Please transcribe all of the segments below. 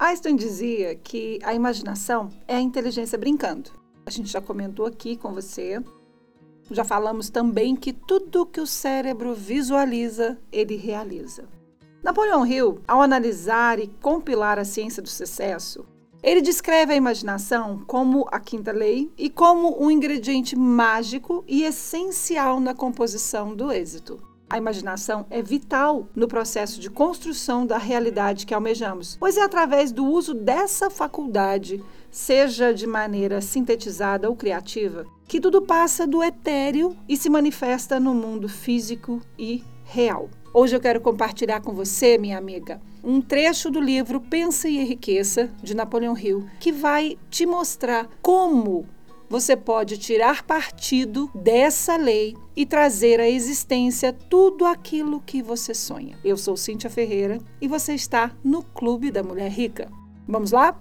Einstein dizia que a imaginação é a inteligência brincando. A gente já comentou aqui com você. Já falamos também que tudo que o cérebro visualiza, ele realiza. Napoleão Hill, ao analisar e compilar a ciência do sucesso, ele descreve a imaginação como a quinta lei e como um ingrediente mágico e essencial na composição do êxito. A imaginação é vital no processo de construção da realidade que almejamos, pois é através do uso dessa faculdade, seja de maneira sintetizada ou criativa, que tudo passa do etéreo e se manifesta no mundo físico e real. Hoje eu quero compartilhar com você, minha amiga, um trecho do livro Pensa e Enriqueça, de Napoleão Hill, que vai te mostrar como você pode tirar partido dessa lei e trazer à existência tudo aquilo que você sonha. Eu sou Cíntia Ferreira e você está no Clube da Mulher Rica. Vamos lá?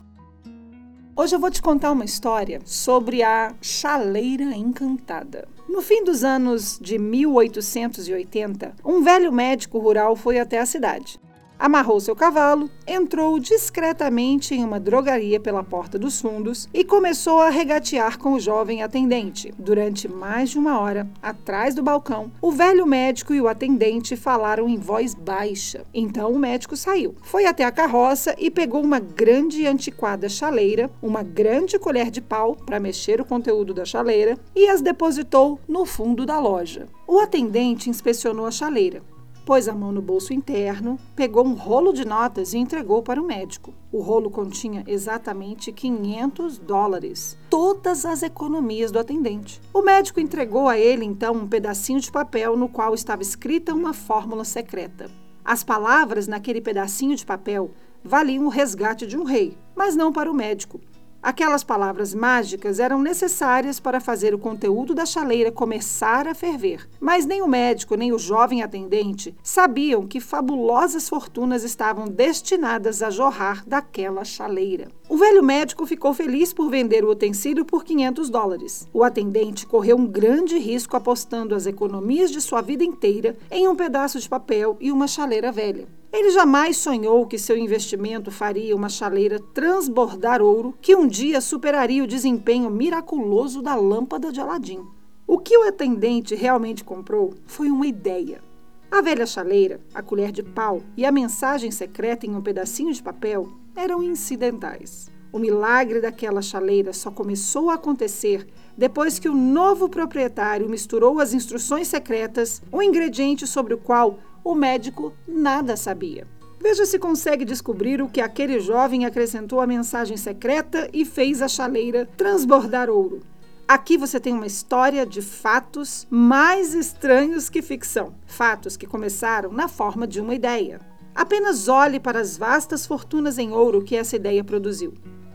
Hoje eu vou te contar uma história sobre a chaleira encantada. No fim dos anos de 1880, um velho médico rural foi até a cidade amarrou seu cavalo, entrou discretamente em uma drogaria pela porta dos fundos e começou a regatear com o jovem atendente. Durante mais de uma hora, atrás do balcão, o velho médico e o atendente falaram em voz baixa. Então o médico saiu, foi até a carroça e pegou uma grande e antiquada chaleira, uma grande colher de pau para mexer o conteúdo da chaleira e as depositou no fundo da loja. O atendente inspecionou a chaleira pôs a mão no bolso interno, pegou um rolo de notas e entregou para o médico. O rolo continha exatamente 500 dólares, todas as economias do atendente. O médico entregou a ele então um pedacinho de papel no qual estava escrita uma fórmula secreta. As palavras naquele pedacinho de papel valiam o resgate de um rei, mas não para o médico. Aquelas palavras mágicas eram necessárias para fazer o conteúdo da chaleira começar a ferver, mas nem o médico nem o jovem atendente sabiam que fabulosas fortunas estavam destinadas a jorrar daquela chaleira. O velho médico ficou feliz por vender o utensílio por 500 dólares. O atendente correu um grande risco apostando as economias de sua vida inteira em um pedaço de papel e uma chaleira velha. Ele jamais sonhou que seu investimento faria uma chaleira transbordar ouro que um dia superaria o desempenho miraculoso da lâmpada de Aladim. O que o atendente realmente comprou foi uma ideia. A velha chaleira, a colher de pau e a mensagem secreta em um pedacinho de papel eram incidentais. O milagre daquela chaleira só começou a acontecer depois que o novo proprietário misturou as instruções secretas, um ingrediente sobre o qual o médico nada sabia. Veja se consegue descobrir o que aquele jovem acrescentou à mensagem secreta e fez a chaleira transbordar ouro. Aqui você tem uma história de fatos mais estranhos que ficção. Fatos que começaram na forma de uma ideia. Apenas olhe para as vastas fortunas em ouro que essa ideia produziu.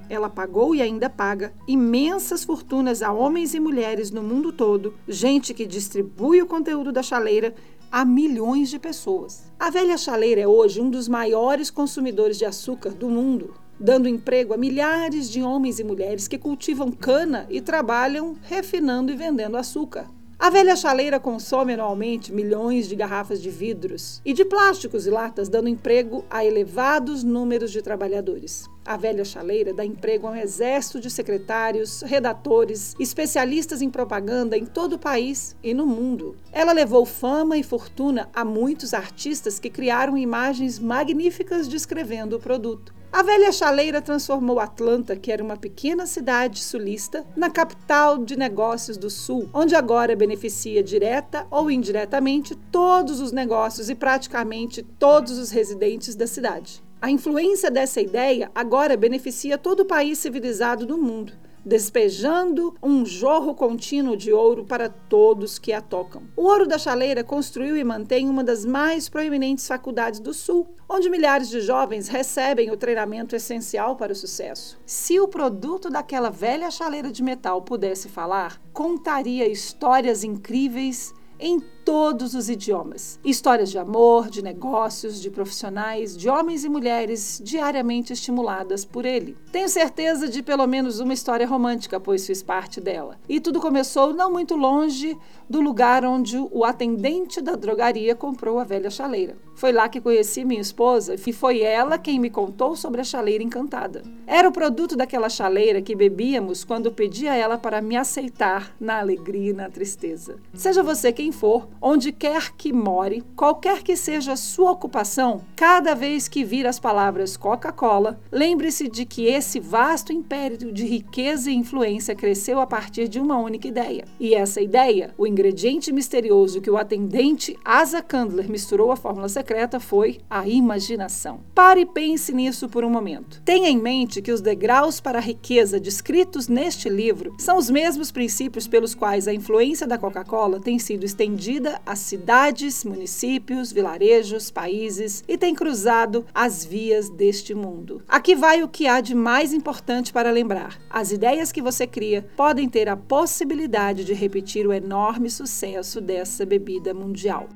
Ela pagou e ainda paga imensas fortunas a homens e mulheres no mundo todo, gente que distribui o conteúdo da chaleira a milhões de pessoas. A velha chaleira é hoje um dos maiores consumidores de açúcar do mundo, dando emprego a milhares de homens e mulheres que cultivam cana e trabalham refinando e vendendo açúcar. A velha chaleira consome anualmente milhões de garrafas de vidros e de plásticos e latas, dando emprego a elevados números de trabalhadores. A velha chaleira dá emprego a um exército de secretários, redatores, especialistas em propaganda em todo o país e no mundo. Ela levou fama e fortuna a muitos artistas que criaram imagens magníficas descrevendo o produto. A velha chaleira transformou Atlanta, que era uma pequena cidade sulista, na capital de negócios do Sul, onde agora beneficia direta ou indiretamente todos os negócios e praticamente todos os residentes da cidade. A influência dessa ideia agora beneficia todo o país civilizado do mundo despejando um jorro contínuo de ouro para todos que a tocam. O ouro da chaleira construiu e mantém uma das mais proeminentes faculdades do Sul, onde milhares de jovens recebem o treinamento essencial para o sucesso. Se o produto daquela velha chaleira de metal pudesse falar, contaria histórias incríveis em todos os idiomas. Histórias de amor, de negócios, de profissionais, de homens e mulheres diariamente estimuladas por ele. Tenho certeza de pelo menos uma história romântica, pois fiz parte dela. E tudo começou não muito longe do lugar onde o atendente da drogaria comprou a velha chaleira. Foi lá que conheci minha esposa e foi ela quem me contou sobre a chaleira encantada. Era o produto daquela chaleira que bebíamos quando pedi a ela para me aceitar na alegria e na tristeza. Seja você quem for, onde quer que more, qualquer que seja a sua ocupação, cada vez que vir as palavras Coca-Cola, lembre-se de que esse vasto império de riqueza e influência cresceu a partir de uma única ideia. E essa ideia, o ingrediente misterioso que o atendente Asa Candler misturou à fórmula secreta foi a imaginação. Pare e pense nisso por um momento. Tenha em mente que os degraus para a riqueza descritos neste livro são os mesmos princípios pelos quais a influência da Coca-Cola tem sido estendida a cidades, municípios, vilarejos, países e tem cruzado as vias deste mundo. Aqui vai o que há de mais importante para lembrar: as ideias que você cria podem ter a possibilidade de repetir o enorme sucesso dessa bebida mundial.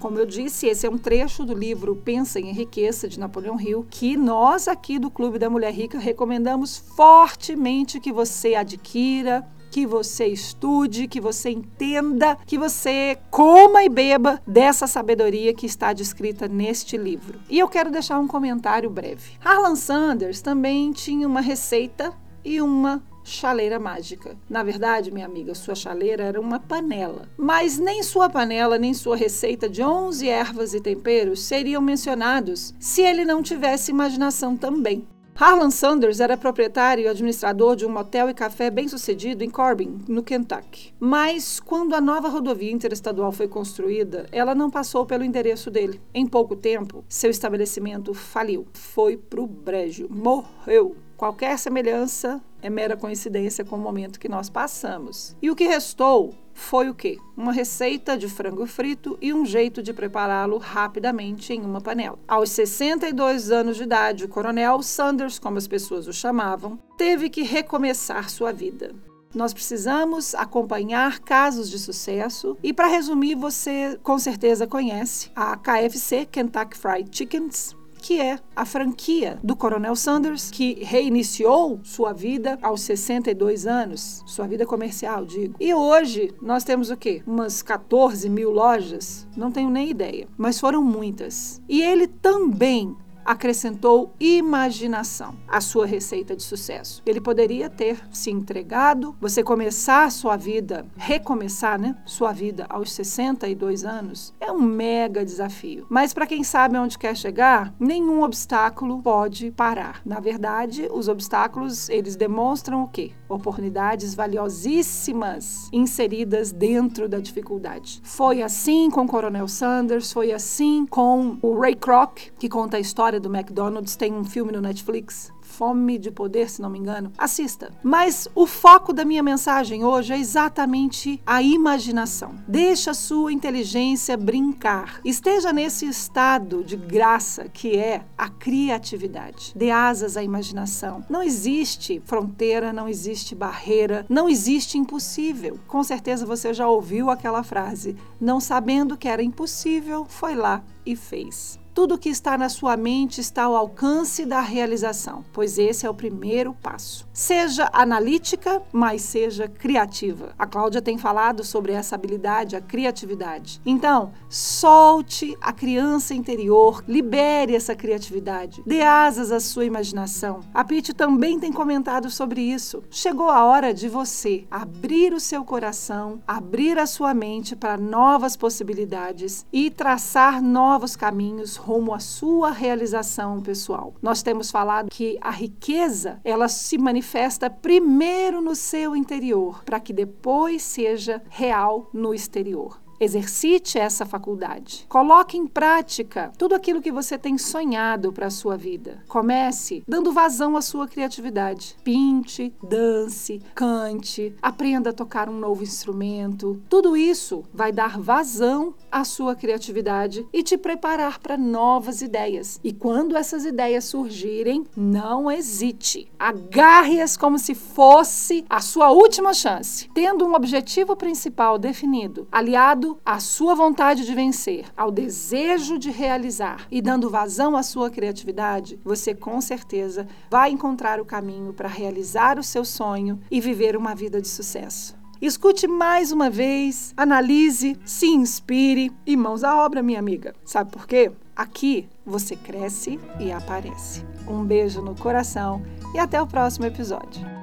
Como eu disse, esse é um trecho do livro Pensa em Enriqueça, de Napoleão Hill, que nós aqui do Clube da Mulher Rica recomendamos fortemente que você adquira, que você estude, que você entenda, que você coma e beba dessa sabedoria que está descrita neste livro. E eu quero deixar um comentário breve. Harlan Sanders também tinha uma receita e uma chaleira mágica. Na verdade, minha amiga, sua chaleira era uma panela. Mas nem sua panela, nem sua receita de 11 ervas e temperos seriam mencionados se ele não tivesse imaginação também. Harlan Sanders era proprietário e administrador de um motel e café bem-sucedido em Corbin, no Kentucky. Mas quando a nova rodovia interestadual foi construída, ela não passou pelo endereço dele. Em pouco tempo, seu estabelecimento faliu. Foi pro brejo. Morreu. Qualquer semelhança é mera coincidência com o momento que nós passamos. E o que restou foi o quê? Uma receita de frango frito e um jeito de prepará-lo rapidamente em uma panela. Aos 62 anos de idade, o coronel Sanders, como as pessoas o chamavam, teve que recomeçar sua vida. Nós precisamos acompanhar casos de sucesso e para resumir, você com certeza conhece a KFC, Kentucky Fried Chickens, que é a franquia do Coronel Sanders, que reiniciou sua vida aos 62 anos, sua vida comercial, digo. E hoje nós temos o quê? Umas 14 mil lojas? Não tenho nem ideia, mas foram muitas. E ele também acrescentou imaginação à sua receita de sucesso. Ele poderia ter se entregado, você começar sua vida, recomeçar, né? Sua vida aos 62 anos é um mega desafio. Mas para quem sabe onde quer chegar, nenhum obstáculo pode parar. Na verdade, os obstáculos, eles demonstram o quê? Oportunidades valiosíssimas inseridas dentro da dificuldade. Foi assim com o Coronel Sanders, foi assim com o Ray Kroc, que conta a história história do McDonald's, tem um filme no Netflix, Fome de Poder, se não me engano. Assista. Mas o foco da minha mensagem hoje é exatamente a imaginação. Deixa a sua inteligência brincar. Esteja nesse estado de graça que é a criatividade. Dê asas à imaginação. Não existe fronteira, não existe barreira, não existe impossível. Com certeza você já ouviu aquela frase: não sabendo que era impossível, foi lá e fez. Tudo que está na sua mente está ao alcance da realização, pois esse é o primeiro passo. Seja analítica, mas seja criativa. A Cláudia tem falado sobre essa habilidade, a criatividade. Então, solte a criança interior, libere essa criatividade, dê asas à sua imaginação. A Pete também tem comentado sobre isso. Chegou a hora de você abrir o seu coração, abrir a sua mente para novas possibilidades e traçar novos caminhos rumo à sua realização pessoal. Nós temos falado que a riqueza, ela se manifesta primeiro no seu interior, para que depois seja real no exterior. Exercite essa faculdade. Coloque em prática tudo aquilo que você tem sonhado para a sua vida. Comece dando vazão à sua criatividade. Pinte, dance, cante, aprenda a tocar um novo instrumento. Tudo isso vai dar vazão à sua criatividade e te preparar para novas ideias. E quando essas ideias surgirem, não hesite. Agarre-as como se fosse a sua última chance, tendo um objetivo principal definido, aliado à sua vontade de vencer, ao desejo de realizar e dando vazão à sua criatividade, você com certeza vai encontrar o caminho para realizar o seu sonho e viver uma vida de sucesso. Escute mais uma vez, analise, se inspire e mãos à obra, minha amiga. Sabe por quê? Aqui você cresce e aparece. Um beijo no coração e até o próximo episódio.